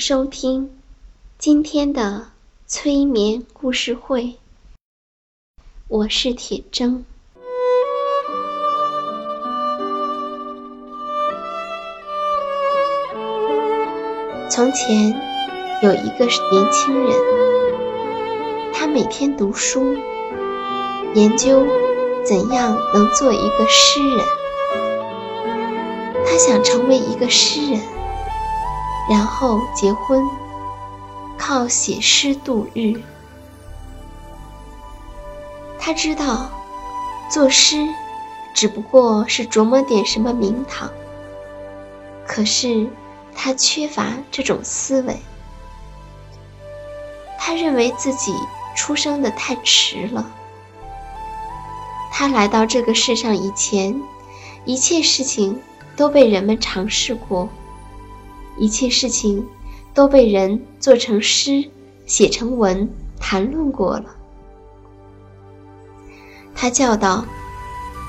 收听今天的催眠故事会，我是铁铮。从前有一个年轻人，他每天读书，研究怎样能做一个诗人。他想成为一个诗人。然后结婚，靠写诗度日。他知道，作诗只不过是琢磨点什么名堂。可是他缺乏这种思维。他认为自己出生的太迟了。他来到这个世上以前，一切事情都被人们尝试过。一切事情都被人做成诗、写成文、谈论过了。他叫道：“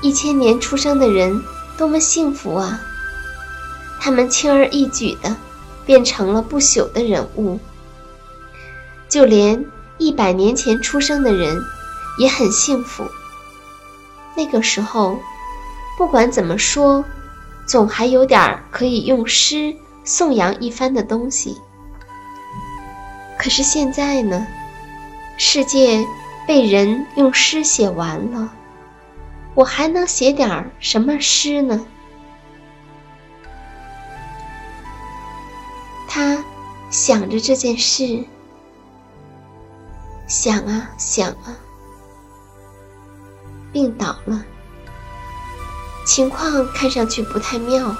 一千年出生的人多么幸福啊！他们轻而易举的变成了不朽的人物。就连一百年前出生的人也很幸福。那个时候，不管怎么说，总还有点可以用诗。”颂扬一番的东西，可是现在呢？世界被人用诗写完了，我还能写点什么诗呢？他想着这件事，想啊想啊，病倒了，情况看上去不太妙。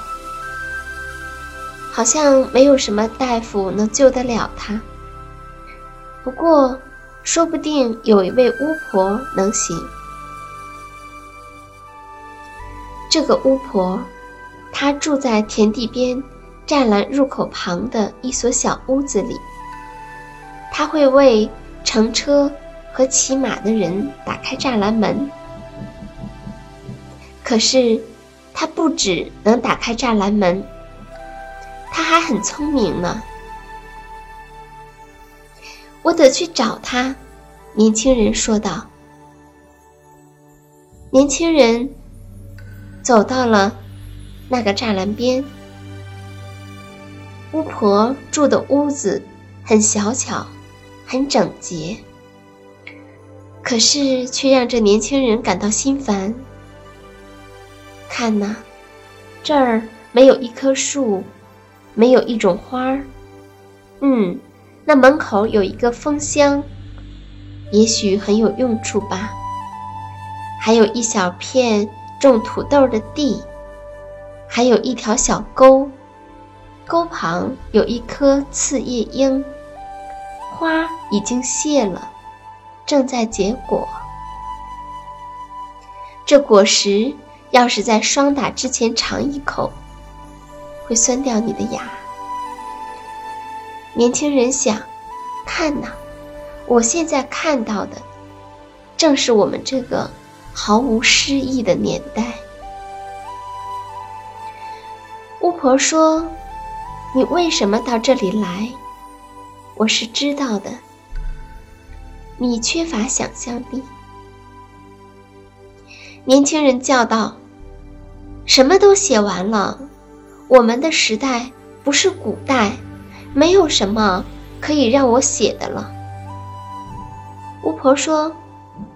好像没有什么大夫能救得了他。不过，说不定有一位巫婆能行。这个巫婆，她住在田地边栅栏入口旁的一所小屋子里。她会为乘车和骑马的人打开栅栏门。可是，她不只能打开栅栏门。他还很聪明呢，我得去找他。”年轻人说道。年轻人走到了那个栅栏边，巫婆住的屋子很小巧，很整洁，可是却让这年轻人感到心烦。看呐，这儿没有一棵树。没有一种花儿，嗯，那门口有一个蜂箱，也许很有用处吧。还有一小片种土豆的地，还有一条小沟，沟旁有一颗刺叶樱，花已经谢了，正在结果。这果实要是在霜打之前尝一口。会酸掉你的牙。年轻人想，看呐，我现在看到的，正是我们这个毫无诗意的年代。巫婆说：“你为什么到这里来？我是知道的。你缺乏想象力。年轻人叫道：“什么都写完了，我们的时代不是古代，没有什么可以让我写的了。”巫婆说：“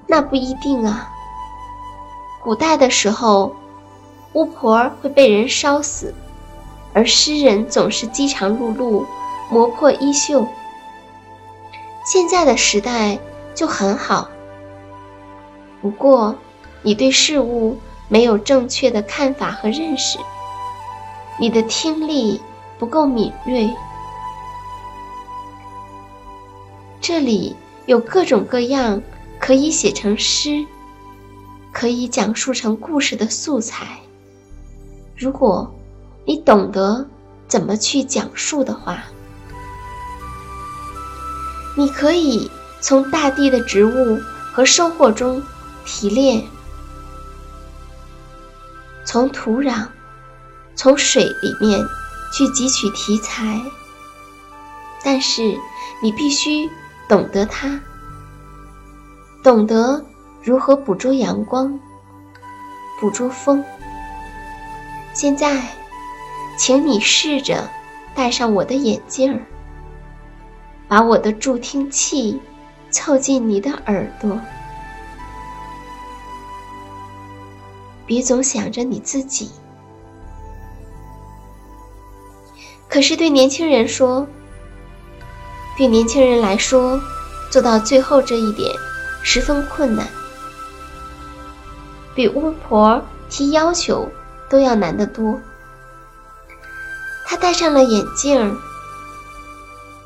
那不一定啊。古代的时候，巫婆会被人烧死，而诗人总是饥肠辘辘，磨破衣袖。现在的时代就很好，不过……”你对事物没有正确的看法和认识，你的听力不够敏锐。这里有各种各样可以写成诗、可以讲述成故事的素材。如果你懂得怎么去讲述的话，你可以从大地的植物和收获中提炼。从土壤、从水里面去汲取题材，但是你必须懂得它，懂得如何捕捉阳光、捕捉风。现在，请你试着戴上我的眼镜儿，把我的助听器凑近你的耳朵。别总想着你自己。可是对年轻人说，对年轻人来说，做到最后这一点十分困难，比巫婆提要求都要难得多。他戴上了眼镜，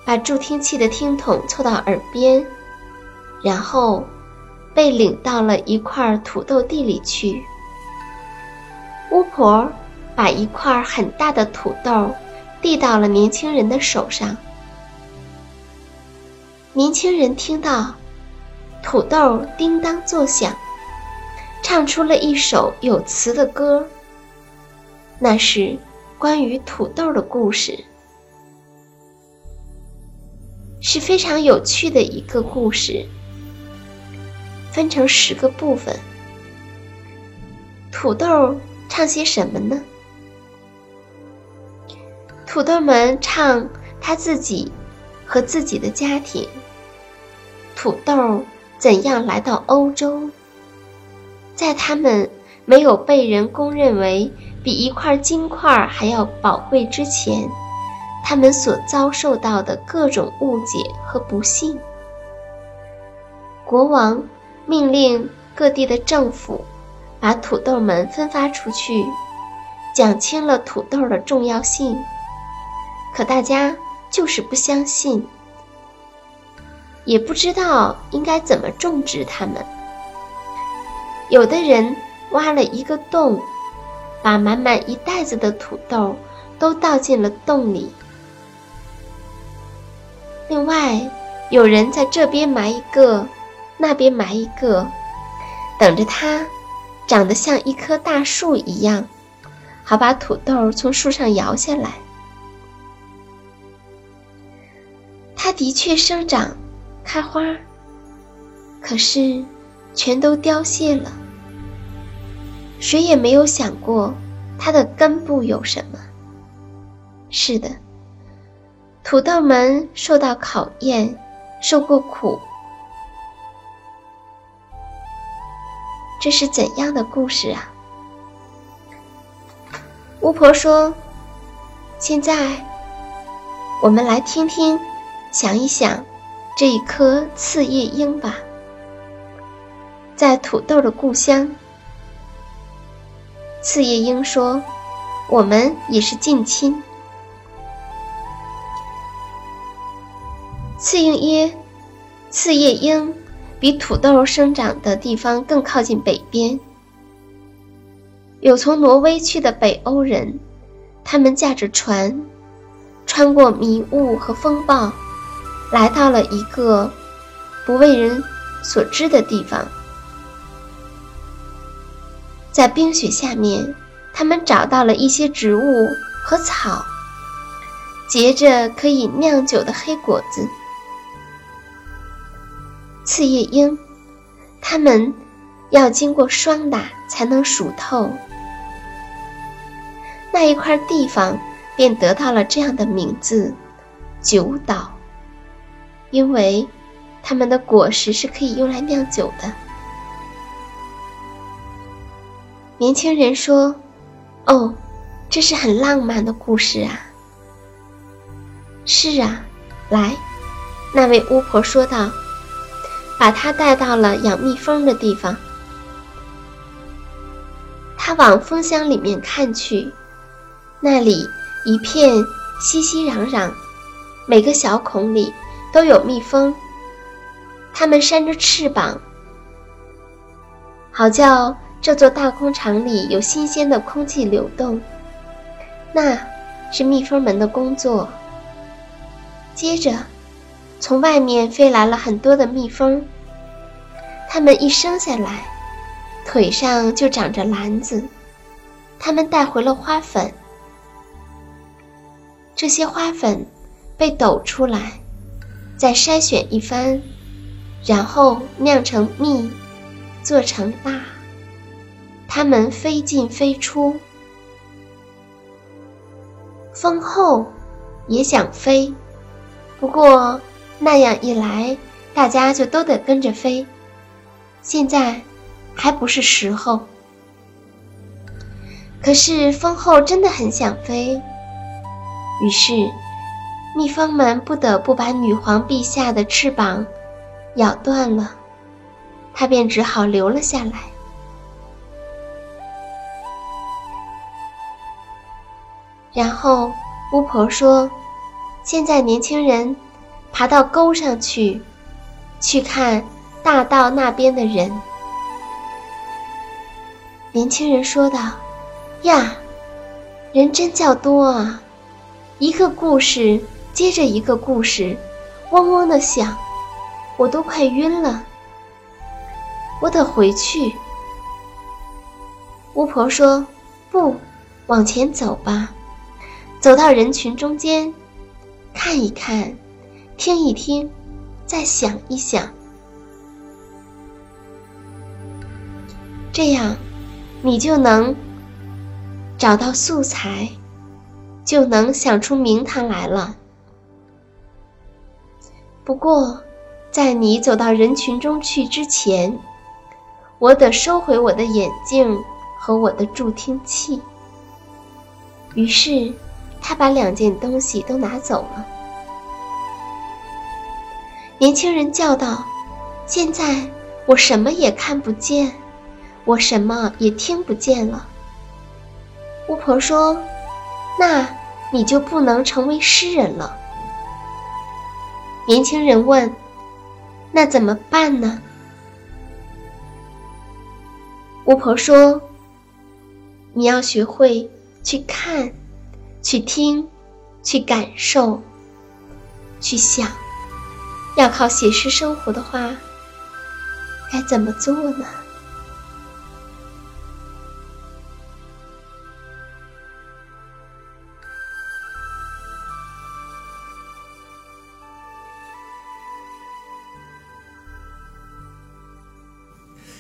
把助听器的听筒凑到耳边，然后被领到了一块土豆地里去。巫婆把一块很大的土豆递到了年轻人的手上。年轻人听到土豆叮当作响，唱出了一首有词的歌。那是关于土豆的故事，是非常有趣的一个故事，分成十个部分。土豆。唱些什么呢？土豆们唱他自己和自己的家庭。土豆怎样来到欧洲？在他们没有被人公认为比一块金块还要宝贵之前，他们所遭受到的各种误解和不幸。国王命令各地的政府。把土豆们分发出去，讲清了土豆的重要性。可大家就是不相信，也不知道应该怎么种植它们。有的人挖了一个洞，把满满一袋子的土豆都倒进了洞里。另外，有人在这边埋一个，那边埋一个，等着它。长得像一棵大树一样，好把土豆从树上摇下来。它的确生长、开花，可是全都凋谢了。谁也没有想过它的根部有什么。是的，土豆们受到考验，受过苦。这是怎样的故事啊？巫婆说：“现在，我们来听听，想一想，这一颗刺叶樱吧。在土豆的故乡，刺叶樱说：‘我们也是近亲。’刺叶椰，刺叶樱。”比土豆生长的地方更靠近北边，有从挪威去的北欧人，他们驾着船，穿过迷雾和风暴，来到了一个不为人所知的地方。在冰雪下面，他们找到了一些植物和草，结着可以酿酒的黑果子。刺叶莺，它们要经过霜打才能熟透。那一块地方便得到了这样的名字——酒岛，因为它们的果实是可以用来酿酒的。年轻人说：“哦，这是很浪漫的故事啊。”“是啊，来。”那位巫婆说道，“把他带到了养蜜蜂的地方。”他往蜂箱里面看去，那里一片熙熙攘攘，每个小孔里都有蜜蜂，它们扇着翅膀，好叫。这座大工厂里有新鲜的空气流动，那是蜜蜂们的工作。接着，从外面飞来了很多的蜜蜂，它们一生下来，腿上就长着篮子，它们带回了花粉。这些花粉被抖出来，再筛选一番，然后酿成蜜，做成蜡。它们飞进飞出，蜂后也想飞，不过那样一来，大家就都得跟着飞。现在还不是时候。可是蜂后真的很想飞，于是蜜蜂们不得不把女皇陛下的翅膀咬断了，她便只好留了下来。然后，巫婆说：“现在年轻人爬到沟上去，去看大道那边的人。”年轻人说道：“呀，人真叫多啊！一个故事接着一个故事，嗡嗡的响，我都快晕了。我得回去。”巫婆说：“不，往前走吧。”走到人群中间，看一看，听一听，再想一想，这样你就能找到素材，就能想出名堂来了。不过，在你走到人群中去之前，我得收回我的眼镜和我的助听器。于是。他把两件东西都拿走了。年轻人叫道：“现在我什么也看不见，我什么也听不见了。”巫婆说：“那你就不能成为诗人了。”年轻人问：“那怎么办呢？”巫婆说：“你要学会去看。”去听，去感受，去想，要靠写诗生活的话，该怎么做呢？